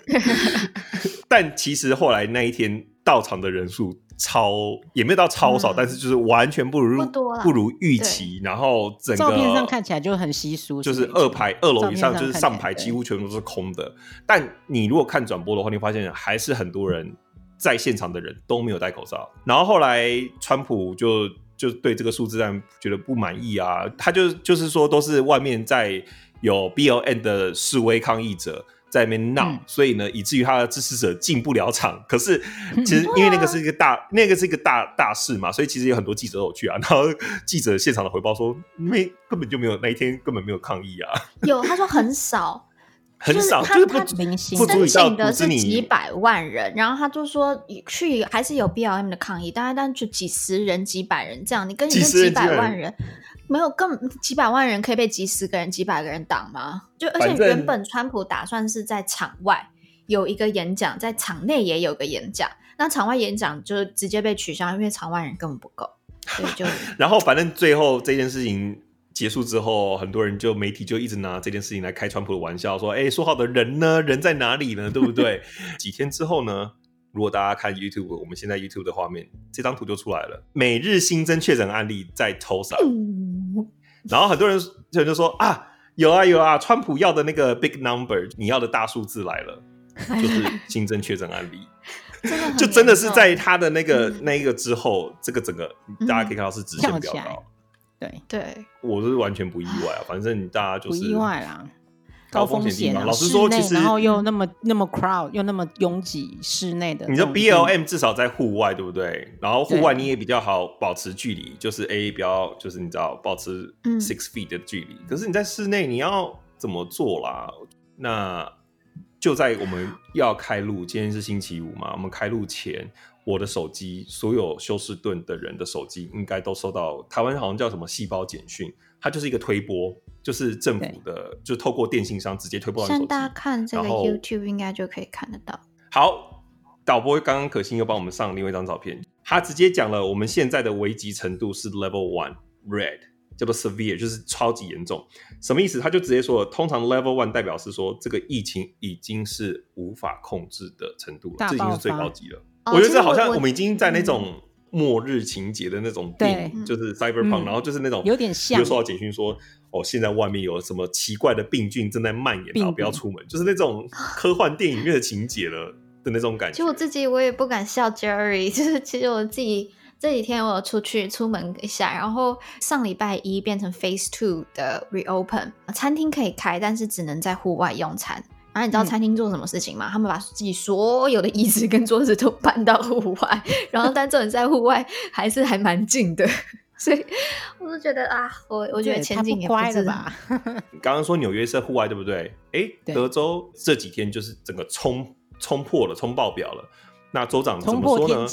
但其实后来那一天到场的人数。超也没有到超少，嗯、但是就是完全不如不，不如预期。然后整个照片上看起来就很稀疏，就是二排二楼以上就是上排几乎全部都是空的。但你如果看转播的话，你发现还是很多人在现场的人都没有戴口罩。然后后来川普就就对这个数字上觉得不满意啊，他就就是说都是外面在有 B L N 的示威抗议者。在那边闹，嗯、所以呢，以至于他的支持者进不了场。可是，其实因为那个是一个大，嗯、那个是一个大大事嘛，所以其实有很多记者都有去啊。然后记者现场的回报说，因为根本就没有那一天根本没有抗议啊。有，他说很少，很少，就是他他申请的是几百万人，然后他就说去还是有 BLM 的抗议，大概但就几十人、几百人这样。你跟你跟几百万人。没有，更几百万人可以被几十个人、几百个人挡吗？就而且原本川普打算是在场外有一个演讲，在场内也有个演讲，那场外演讲就直接被取消，因为场外人根本不够，所以就 然后反正最后这件事情结束之后，很多人就媒体就一直拿这件事情来开川普的玩笑，说：“哎，说好的人呢？人在哪里呢？对不对？” 几天之后呢？如果大家看 YouTube，我们现在 YouTube 的画面，这张图就出来了。每日新增确诊案例在 Tulsa，然后很多人就就说啊，有啊有啊，川普要的那个 big number，你要的大数字来了，就是新增确诊案例，就真的是在他的那个、嗯、那一个之后，这个整个大家可以看到是直线飙高。对对，我是完全不意外啊，反正大家就是不意外啦。高风险老实说，其实然后又那么那么 crowd，又那么拥挤，室内的。你说 BLM 至少在户外，对不对？然后户外你也比较好保持距离，就是 A 比较就是你知道保持 six feet 的距离。嗯、可是你在室内你要怎么做啦？那就在我们要开录，今天是星期五嘛，我们开录前，我的手机所有休斯顿的人的手机应该都收到台湾好像叫什么细胞简讯，它就是一个推播。就是政府的，就透过电信商直接推播到手机。现在大家看这个 YouTube 应该就可以看得到。好，导播刚刚可心又帮我们上另外一张照片，他直接讲了我们现在的危急程度是 Level One Red，叫做 Severe，就是超级严重。什么意思？他就直接说，通常 Level One 代表是说这个疫情已经是无法控制的程度了，这已经是最高级了。哦、我觉得这好像我们已经在那种末日情节的那种电影，就是 Cyberpunk，、嗯、然后就是那种有点像，就收到简讯说。哦，现在外面有什么奇怪的病菌正在蔓延，然后不要出门，就是那种科幻电影院的情节了的那种感觉。其实我自己我也不敢笑 Jerry，就是其实我自己这几天我有出去出门一下，然后上礼拜一变成 Phase Two 的 Reopen，餐厅可以开，但是只能在户外用餐。然后你知道餐厅做什么事情吗？嗯、他们把自己所有的椅子跟桌子都搬到户外，然后但这种在户外还是还蛮近的。所以 我就觉得啊，我我觉得前景也不乖了吧。刚刚说纽约是户外，对不对？哎，德州这几天就是整个冲冲破了，冲爆表了。那州长怎么说呢？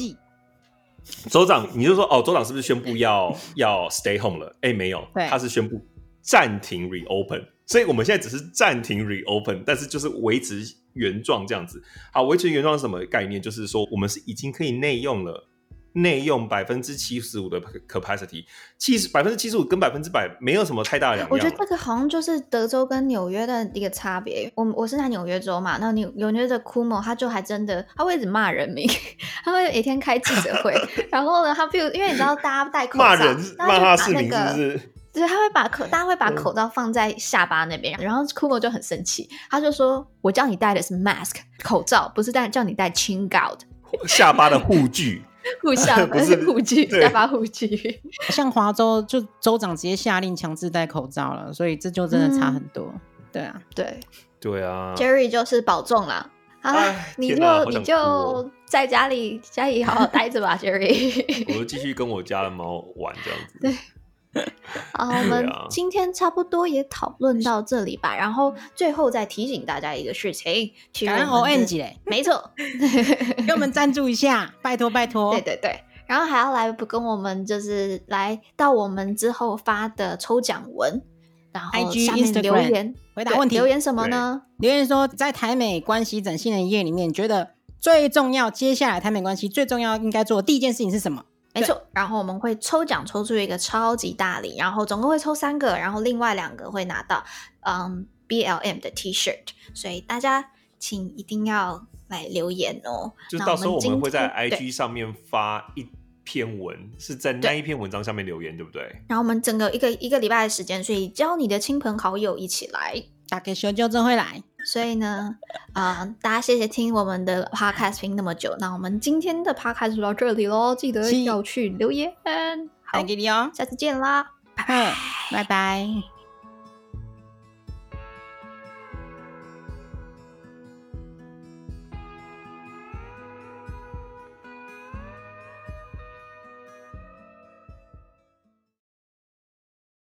州长，你就说哦，州长是不是宣布要要 stay home 了？哎，没有，他是宣布暂停 reopen。所以我们现在只是暂停 reopen，但是就是维持原状这样子。好，维持原状是什么概念？就是说我们是已经可以内用了。内用百分之七十五的 capacity，七十百分之七十五跟百分之百没有什么太大的两样。我觉得这个好像就是德州跟纽约的一个差别。我我是在纽约州嘛，那纽纽约的 Cuomo 他就还真的他会一直骂人民，他会每天开记者会，然后呢，他比如因为你知道大家戴口罩，骂人骂他是那个，对，他会把口大家会把口罩放在下巴那边，然后 Cuomo 就很生气，他就说：“我叫你戴的是 mask 口罩，不是戴叫你戴 chin guard 下巴的护具。”护下 不是护具，下巴护具。像华州就州长直接下令强制戴口罩了，所以这就真的差很多。嗯、对啊，对对啊。Jerry 就是保重啦，好了，你就你就在家里家里好好待着吧，Jerry。我就继续跟我家的猫玩这样子。对。好，我们今天差不多也讨论到这里吧。然后最后再提醒大家一个事情，感恩 ONG 嘞，没错，给我们赞助一下，拜托拜托。对对对，然后还要来不跟我们就是来到我们之后发的抽奖文，然后下面留言回答问题。留言什么呢？留言说在台美关系整新的一页里面，觉得最重要，接下来台美关系最重要应该做的第一件事情是什么？没错，然后我们会抽奖抽出一个超级大礼，然后总共会抽三个，然后另外两个会拿到嗯 BLM 的 T-shirt，所以大家请一定要来留言哦。就到时候我们会在 IG 上面发一篇文，是在那一篇文章下面留言，对，不对？然后我们整个一个一个礼拜的时间，所以叫你的亲朋好友一起来，大概休就就会来。所以呢，啊、呃，大家谢谢听我们的 podcast 听那么久，那我们今天的 podcast 就到这里喽，记得要去留言，好，给你哦，下次见啦，拜拜，拜拜。